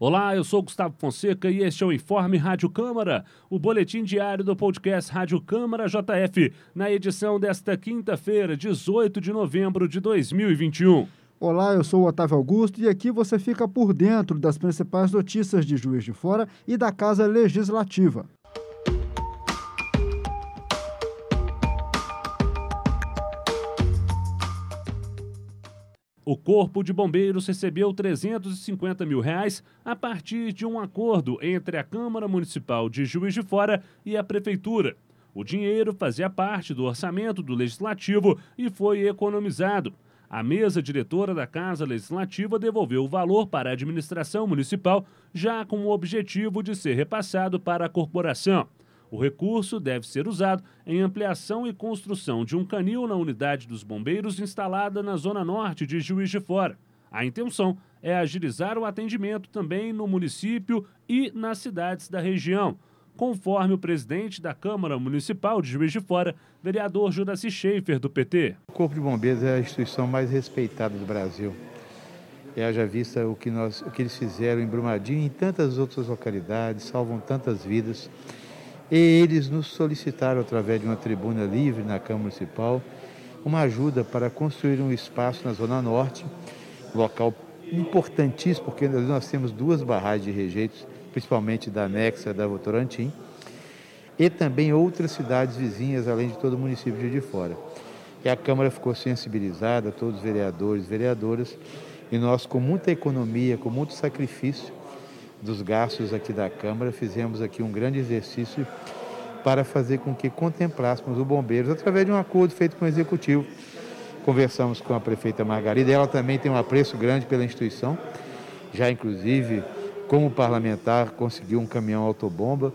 Olá, eu sou Gustavo Fonseca e este é o Informe Rádio Câmara, o boletim diário do podcast Rádio Câmara JF, na edição desta quinta-feira, 18 de novembro de 2021. Olá, eu sou o Otávio Augusto e aqui você fica por dentro das principais notícias de Juiz de Fora e da Casa Legislativa. O Corpo de Bombeiros recebeu 350 mil reais a partir de um acordo entre a Câmara Municipal de Juiz de Fora e a Prefeitura. O dinheiro fazia parte do orçamento do Legislativo e foi economizado. A mesa diretora da Casa Legislativa devolveu o valor para a administração municipal, já com o objetivo de ser repassado para a corporação. O recurso deve ser usado em ampliação e construção de um canil na unidade dos bombeiros instalada na zona norte de Juiz de Fora. A intenção é agilizar o atendimento também no município e nas cidades da região, conforme o presidente da Câmara Municipal de Juiz de Fora, vereador Judaci Schaefer, do PT. O Corpo de Bombeiros é a instituição mais respeitada do Brasil. E haja vista o que, nós, o que eles fizeram em Brumadinho e em tantas outras localidades, salvam tantas vidas. E eles nos solicitaram, através de uma tribuna livre na Câmara Municipal, uma ajuda para construir um espaço na Zona Norte, local importantíssimo, porque nós temos duas barragens de rejeitos, principalmente da Anexa da Votorantim, e também outras cidades vizinhas, além de todo o município de Fora. E a Câmara ficou sensibilizada, todos os vereadores vereadoras, e nós, com muita economia, com muito sacrifício, dos gastos aqui da Câmara, fizemos aqui um grande exercício para fazer com que contemplássemos o Bombeiros através de um acordo feito com o Executivo. Conversamos com a prefeita Margarida, ela também tem um apreço grande pela instituição, já inclusive, como parlamentar, conseguiu um caminhão autobomba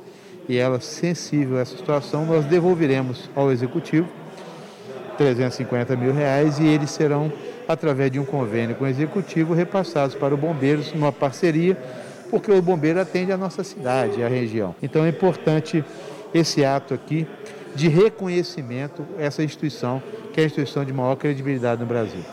e ela, sensível a essa situação, nós devolveremos ao Executivo 350 mil reais e eles serão, através de um convênio com o Executivo, repassados para o Bombeiros, numa parceria porque o bombeiro atende a nossa cidade, a região. Então é importante esse ato aqui de reconhecimento essa instituição, que é a instituição de maior credibilidade no Brasil.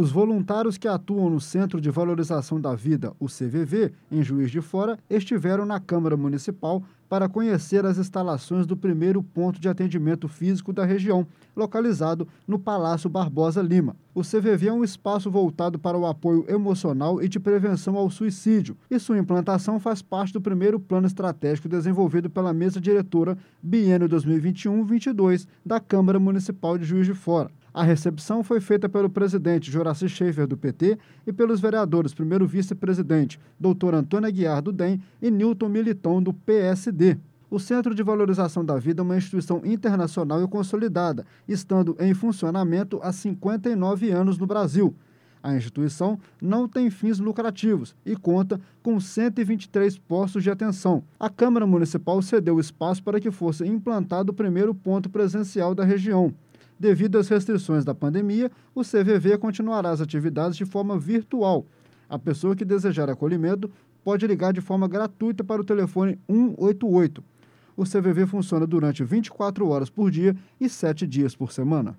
Os voluntários que atuam no Centro de Valorização da Vida, o CVV, em Juiz de Fora, estiveram na Câmara Municipal para conhecer as instalações do primeiro ponto de atendimento físico da região, localizado no Palácio Barbosa Lima. O CVV é um espaço voltado para o apoio emocional e de prevenção ao suicídio, e sua implantação faz parte do primeiro plano estratégico desenvolvido pela mesa diretora biênio 2021-22 da Câmara Municipal de Juiz de Fora. A recepção foi feita pelo presidente Joraci Schaefer, do PT, e pelos vereadores, primeiro vice-presidente, doutor Antônio Aguiar, do DEM, e Newton Militon, do PSD. O Centro de Valorização da Vida é uma instituição internacional e consolidada, estando em funcionamento há 59 anos no Brasil. A instituição não tem fins lucrativos e conta com 123 postos de atenção. A Câmara Municipal cedeu espaço para que fosse implantado o primeiro ponto presencial da região. Devido às restrições da pandemia, o CVV continuará as atividades de forma virtual. A pessoa que desejar acolhimento pode ligar de forma gratuita para o telefone 188. O CVV funciona durante 24 horas por dia e 7 dias por semana.